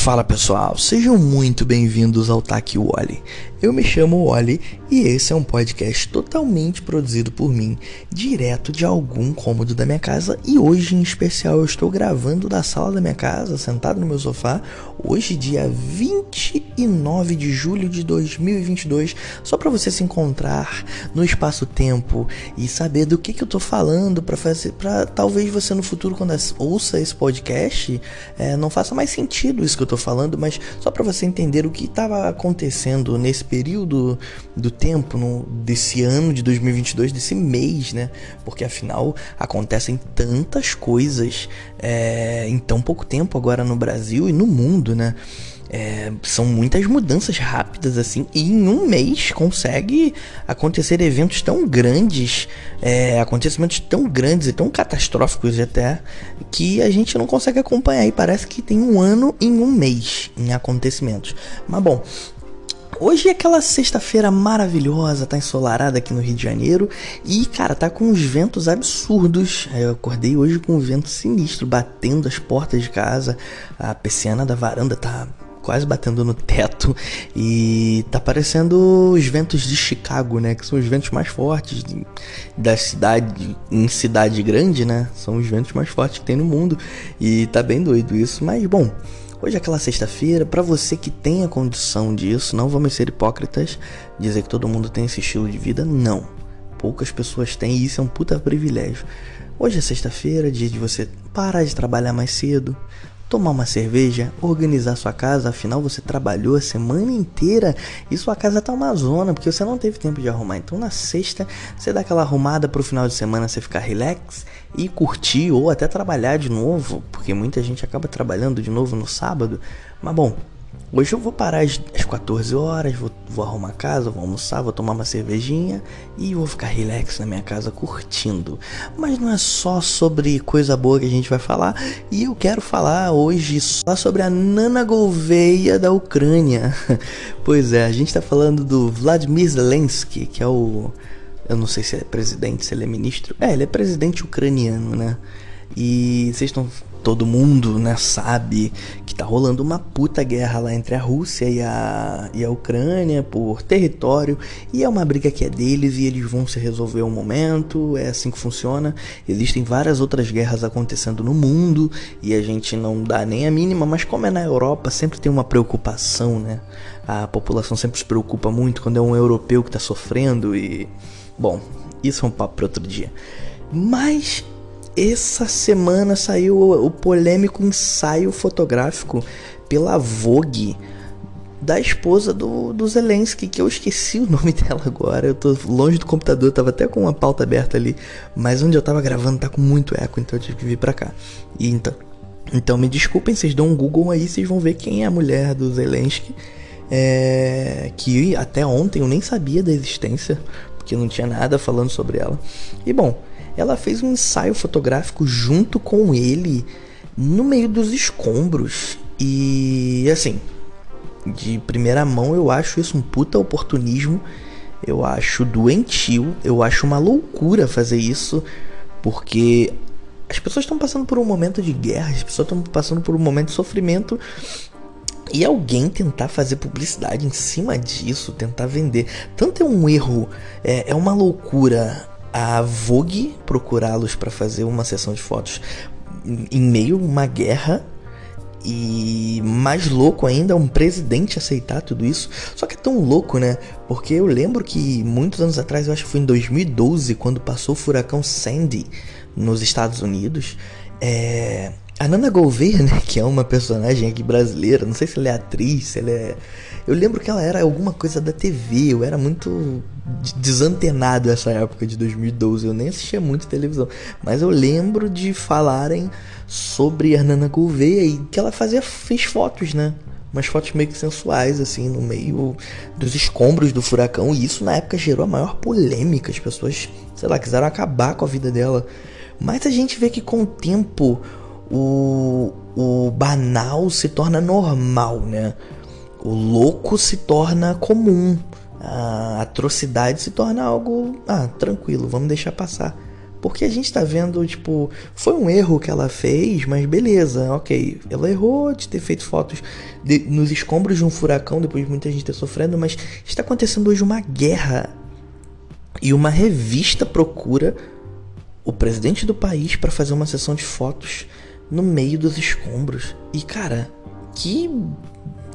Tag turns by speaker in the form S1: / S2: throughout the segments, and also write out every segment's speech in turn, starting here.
S1: Fala pessoal, sejam muito bem-vindos ao Taki Wally. Eu me chamo Wally e esse é um podcast totalmente produzido por mim, direto de algum cômodo da minha casa. E hoje, em especial, eu estou gravando da sala da minha casa, sentado no meu sofá, hoje, dia 29 de julho de 2022, só para você se encontrar no espaço-tempo e saber do que, que eu tô falando, para fazer, para talvez você no futuro, quando ouça esse podcast, é, não faça mais sentido isso que eu tô falando, mas só para você entender o que estava acontecendo nesse período do tempo, no, desse ano de 2022, desse mês, né? Porque afinal acontecem tantas coisas é, em tão pouco tempo agora no Brasil e no mundo, né? É, são muitas mudanças rápidas assim e em um mês consegue acontecer eventos tão grandes é, acontecimentos tão grandes e tão catastróficos até que a gente não consegue acompanhar e parece que tem um ano em um mês em acontecimentos mas bom Hoje é aquela sexta-feira maravilhosa, tá ensolarada aqui no Rio de Janeiro e, cara, tá com uns ventos absurdos. Eu acordei hoje com um vento sinistro batendo as portas de casa, a persiana da varanda tá quase batendo no teto e tá parecendo os ventos de Chicago, né? Que são os ventos mais fortes de, da cidade, em cidade grande, né? São os ventos mais fortes que tem no mundo e tá bem doido isso, mas bom. Hoje é aquela sexta-feira, para você que tem a condição disso, não vamos ser hipócritas, dizer que todo mundo tem esse estilo de vida, não. Poucas pessoas têm e isso é um puta privilégio. Hoje é sexta-feira, dia de você parar de trabalhar mais cedo, tomar uma cerveja, organizar sua casa, afinal você trabalhou a semana inteira e sua casa tá uma zona, porque você não teve tempo de arrumar. Então na sexta você dá aquela arrumada pro final de semana você ficar relax e curtir ou até trabalhar de novo, porque muita gente acaba trabalhando de novo no sábado. Mas bom, Hoje eu vou parar às 14 horas, vou, vou arrumar a casa, vou almoçar, vou tomar uma cervejinha e vou ficar relax na minha casa curtindo. Mas não é só sobre coisa boa que a gente vai falar, e eu quero falar hoje só sobre a Nana Gouveia da Ucrânia. pois é, a gente tá falando do Vladimir Zelensky, que é o. Eu não sei se ele é presidente, se ele é ministro. É, ele é presidente ucraniano, né? E vocês estão todo mundo, né, sabe que tá rolando uma puta guerra lá entre a Rússia e a, e a Ucrânia por território e é uma briga que é deles e eles vão se resolver um momento, é assim que funciona. Existem várias outras guerras acontecendo no mundo e a gente não dá nem a mínima, mas como é na Europa, sempre tem uma preocupação, né? A população sempre se preocupa muito quando é um europeu que tá sofrendo e bom, isso é um papo para outro dia. Mas essa semana saiu o, polêmico ensaio fotográfico pela Vogue da esposa do, do Zelensky, que eu esqueci o nome dela agora. Eu tô longe do computador, tava até com uma pauta aberta ali, mas onde eu tava gravando tá com muito eco, então eu tive que vir pra cá. E então, então me desculpem, vocês dão um Google aí, vocês vão ver quem é a mulher do Zelensky. É, que até ontem eu nem sabia da existência, porque não tinha nada falando sobre ela. E bom, ela fez um ensaio fotográfico junto com ele no meio dos escombros. E assim, de primeira mão eu acho isso um puta oportunismo. Eu acho doentio, eu acho uma loucura fazer isso, porque as pessoas estão passando por um momento de guerra, as pessoas estão passando por um momento de sofrimento e alguém tentar fazer publicidade em cima disso, tentar vender. Tanto é um erro, é, é uma loucura a Vogue procurá-los para fazer uma sessão de fotos em meio a uma guerra e mais louco ainda, um presidente aceitar tudo isso. Só que é tão louco, né? Porque eu lembro que muitos anos atrás, eu acho que foi em 2012, quando passou o furacão Sandy nos Estados Unidos, é... a Nana Gouveia, né, que é uma personagem aqui brasileira, não sei se ela é atriz, se ela é eu lembro que ela era alguma coisa da TV, eu era muito desantenado essa época de 2012, eu nem assistia muito televisão, mas eu lembro de falarem sobre a Nana Gouveia e que ela fazia fez fotos, né? Umas fotos meio que sensuais, assim, no meio dos escombros do furacão. E isso na época gerou a maior polêmica. As pessoas, sei lá, quiseram acabar com a vida dela. Mas a gente vê que com o tempo o, o banal se torna normal, né? o louco se torna comum, a atrocidade se torna algo ah, tranquilo, vamos deixar passar. Porque a gente tá vendo, tipo, foi um erro que ela fez, mas beleza, ok. Ela errou de ter feito fotos de, nos escombros de um furacão, depois de muita gente ter sofrendo, mas está acontecendo hoje uma guerra. E uma revista procura o presidente do país para fazer uma sessão de fotos no meio dos escombros. E cara, que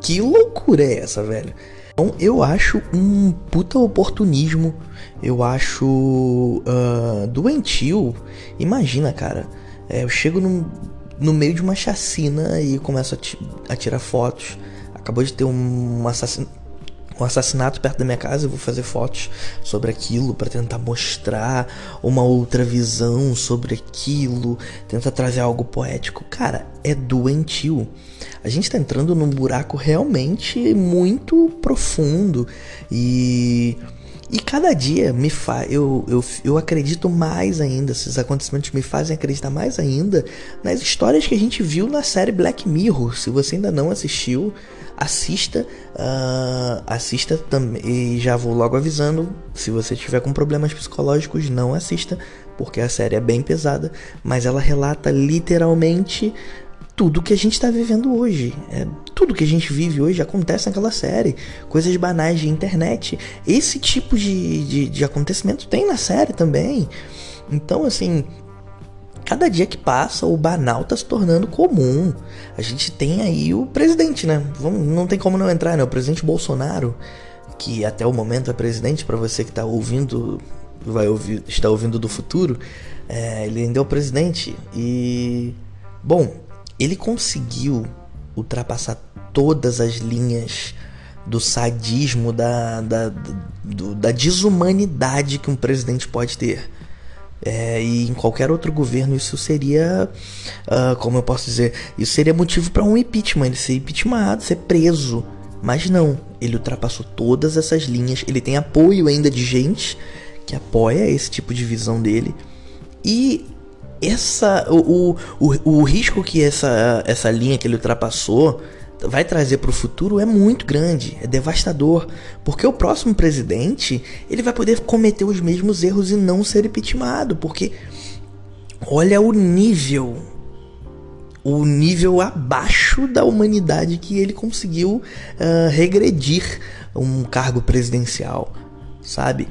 S1: que loucura é essa, velho? Então eu acho um puta oportunismo, eu acho uh, doentio. Imagina, cara, é, eu chego num, no meio de uma chacina e começo a, a tirar fotos. Acabou de ter um assassinato um assassinato perto da minha casa, eu vou fazer fotos sobre aquilo para tentar mostrar uma outra visão sobre aquilo, tentar trazer algo poético. Cara, é doentio. A gente tá entrando num buraco realmente muito profundo e e cada dia me faz. Eu, eu, eu acredito mais ainda. Esses acontecimentos me fazem acreditar mais ainda nas histórias que a gente viu na série Black Mirror. Se você ainda não assistiu, assista. Uh, assista também. E já vou logo avisando. Se você tiver com problemas psicológicos, não assista. Porque a série é bem pesada. Mas ela relata literalmente tudo que a gente está vivendo hoje. É, tudo que a gente vive hoje acontece naquela série. Coisas banais de internet. Esse tipo de, de, de acontecimento tem na série também. Então, assim, cada dia que passa, o banal está se tornando comum. A gente tem aí o presidente, né? Vamos, não tem como não entrar, né? O presidente Bolsonaro, que até o momento é presidente, para você que está ouvindo, vai ouvir, está ouvindo do futuro, é, ele ainda é o presidente. E, bom, ele conseguiu ultrapassar todas as linhas do sadismo, da, da, do, da desumanidade que um presidente pode ter. É, e em qualquer outro governo isso seria, uh, como eu posso dizer, isso seria motivo para um impeachment, ele ser impeachmentado, ser preso. Mas não, ele ultrapassou todas essas linhas, ele tem apoio ainda de gente que apoia esse tipo de visão dele. E essa o, o, o, risco que essa, essa linha que ele ultrapassou vai trazer para o futuro é muito grande, é devastador, porque o próximo presidente ele vai poder cometer os mesmos erros e não ser impeachmentado, porque olha o nível, o nível abaixo da humanidade que ele conseguiu uh, regredir um cargo presidencial, sabe?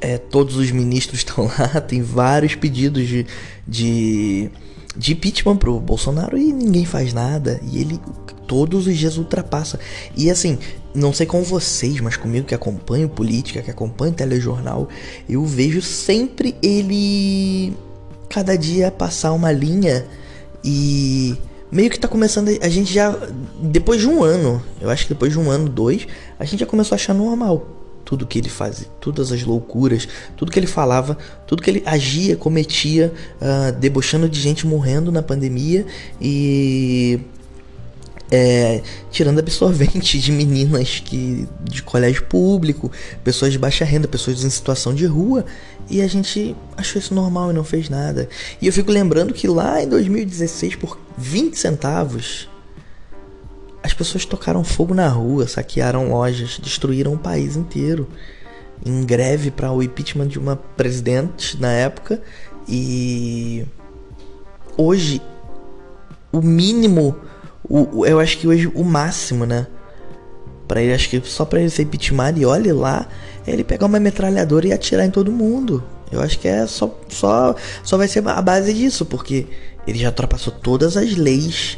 S1: É, todos os ministros estão lá, tem vários pedidos de, de, de impeachment pro Bolsonaro e ninguém faz nada. E ele todos os dias ultrapassa. E assim, não sei com vocês, mas comigo que acompanho política, que acompanho telejornal, eu vejo sempre ele cada dia passar uma linha e meio que tá começando a gente já depois de um ano, eu acho que depois de um ano, dois, a gente já começou a achar normal tudo que ele fazia, todas as loucuras, tudo que ele falava, tudo que ele agia, cometia, uh, debochando de gente morrendo na pandemia e é, tirando absorvente de meninas que de colégio público, pessoas de baixa renda, pessoas em situação de rua, e a gente achou isso normal e não fez nada. E eu fico lembrando que lá em 2016, por 20 centavos, pessoas tocaram fogo na rua, saquearam lojas, destruíram o país inteiro em greve para o impeachment de uma presidente na época e hoje o mínimo, o, eu acho que hoje o máximo, né? Para ele, acho que só para ele ser impeachment e olhe lá, é ele pegar uma metralhadora e atirar em todo mundo. Eu acho que é só, só, só vai ser a base disso, porque ele já ultrapassou todas as leis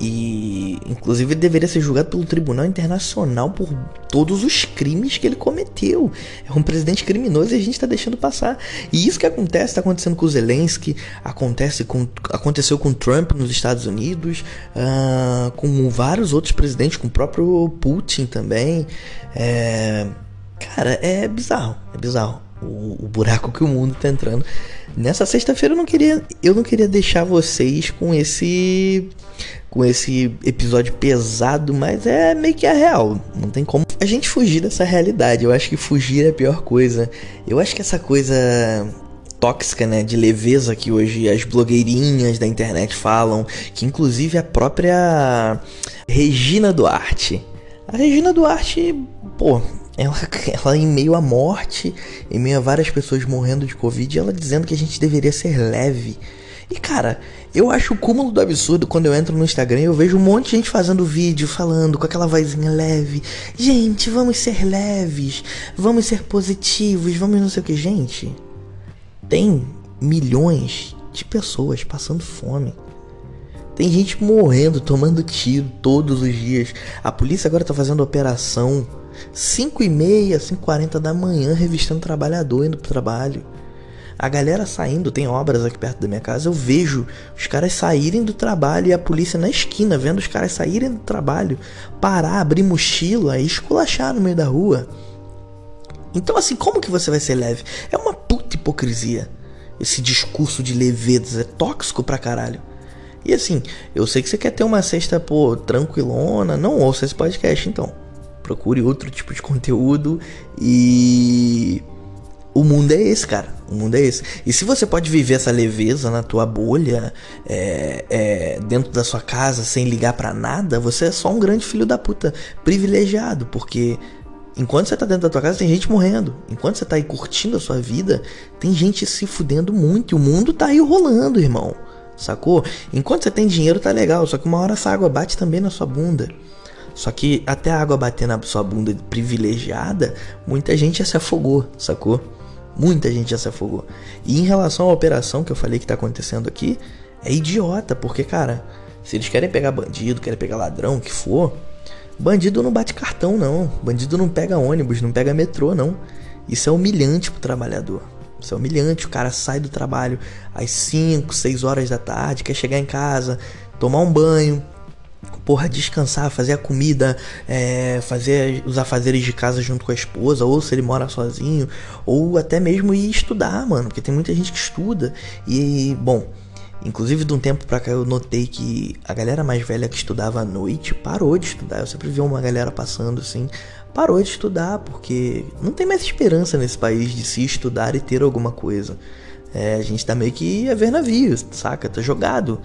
S1: e, inclusive, deveria ser julgado pelo Tribunal Internacional por todos os crimes que ele cometeu. É um presidente criminoso e a gente está deixando passar. E isso que acontece, está acontecendo com o Zelensky, acontece com, aconteceu com Trump nos Estados Unidos, uh, com vários outros presidentes, com o próprio Putin também. É, cara, é bizarro, é bizarro o, buraco que o mundo está entrando. Nessa sexta-feira eu não queria, eu não queria deixar vocês com esse com esse episódio pesado, mas é meio que a real. Não tem como a gente fugir dessa realidade. Eu acho que fugir é a pior coisa. Eu acho que essa coisa tóxica, né, de leveza que hoje as blogueirinhas da internet falam, que inclusive a própria Regina Duarte. A Regina Duarte, pô, ela, ela em meio à morte, em meio a várias pessoas morrendo de Covid, ela dizendo que a gente deveria ser leve. E cara, eu acho o cúmulo do absurdo quando eu entro no Instagram eu vejo um monte de gente fazendo vídeo, falando com aquela vozinha leve. Gente, vamos ser leves, vamos ser positivos, vamos não sei o que. Gente, tem milhões de pessoas passando fome. Tem gente morrendo, tomando tiro todos os dias. A polícia agora tá fazendo operação 5 e meia, 5 e 40 da manhã, revistando trabalhador indo pro trabalho. A galera saindo, tem obras aqui perto da minha casa, eu vejo os caras saírem do trabalho e a polícia na esquina, vendo os caras saírem do trabalho, parar, abrir mochila e esculachar no meio da rua. Então, assim, como que você vai ser leve? É uma puta hipocrisia. Esse discurso de leveza é tóxico pra caralho. E assim, eu sei que você quer ter uma cesta, pô, tranquilona. Não ouça esse podcast, então. Procure outro tipo de conteúdo e o mundo é esse, cara. O mundo é esse. E se você pode viver essa leveza na tua bolha, é, é, dentro da sua casa, sem ligar para nada, você é só um grande filho da puta privilegiado, porque enquanto você tá dentro da tua casa, tem gente morrendo. Enquanto você tá aí curtindo a sua vida, tem gente se fudendo muito. E o mundo tá aí rolando, irmão. Sacou? Enquanto você tem dinheiro, tá legal. Só que uma hora essa água bate também na sua bunda. Só que até a água bater na sua bunda privilegiada, muita gente já se afogou, sacou? Muita gente já se afogou. E em relação à operação que eu falei que tá acontecendo aqui, é idiota, porque, cara, se eles querem pegar bandido, querem pegar ladrão, o que for, bandido não bate cartão, não. Bandido não pega ônibus, não pega metrô, não. Isso é humilhante pro trabalhador. Isso é humilhante. O cara sai do trabalho às 5, 6 horas da tarde, quer chegar em casa, tomar um banho, porra, descansar, fazer a comida, é, fazer os afazeres de casa junto com a esposa, ou se ele mora sozinho, ou até mesmo ir estudar, mano, porque tem muita gente que estuda. E, bom, inclusive de um tempo pra cá eu notei que a galera mais velha que estudava à noite parou de estudar. Eu sempre vi uma galera passando assim, parou de estudar, porque não tem mais esperança nesse país de se estudar e ter alguma coisa. É, a gente tá meio que a ver navios, saca? Tá jogado.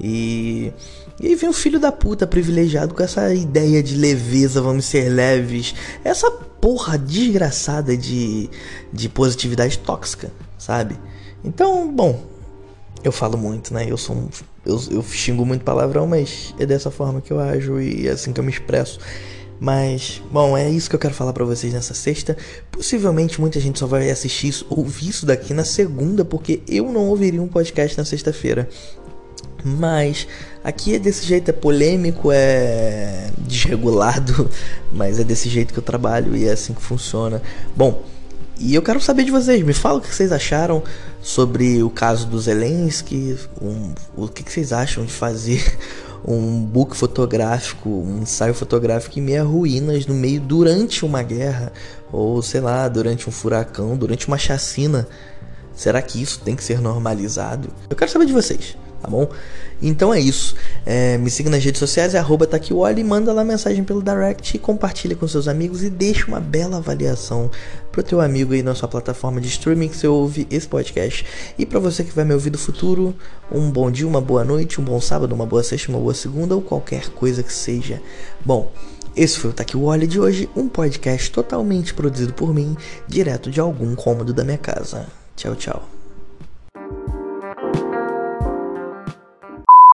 S1: E e aí vem o filho da puta privilegiado com essa ideia de leveza, vamos ser leves. Essa porra desgraçada de, de positividade tóxica, sabe? Então, bom, eu falo muito, né? Eu sou um, eu, eu xingo muito palavrão, mas é dessa forma que eu ajo e é assim que eu me expresso. Mas, bom, é isso que eu quero falar para vocês nessa sexta. Possivelmente muita gente só vai assistir isso, ouvir isso daqui na segunda, porque eu não ouviria um podcast na sexta-feira. Mas aqui é desse jeito, é polêmico, é desregulado, mas é desse jeito que eu trabalho e é assim que funciona. Bom, e eu quero saber de vocês, me fala o que vocês acharam sobre o caso do Zelensky, um, o que vocês acham de fazer um book fotográfico, um ensaio fotográfico em meia ruínas no meio durante uma guerra ou sei lá, durante um furacão, durante uma chacina. Será que isso tem que ser normalizado? Eu quero saber de vocês tá bom? Então é isso. É, me siga nas redes sociais, é arroba e manda lá mensagem pelo direct, compartilha com seus amigos e deixa uma bela avaliação pro teu amigo aí na sua plataforma de streaming que você ouve esse podcast. E para você que vai me ouvir do futuro, um bom dia, uma boa noite, um bom sábado, uma boa sexta, uma boa segunda ou qualquer coisa que seja. Bom, esse foi o Taki Wally de hoje, um podcast totalmente produzido por mim, direto de algum cômodo da minha casa. Tchau, tchau.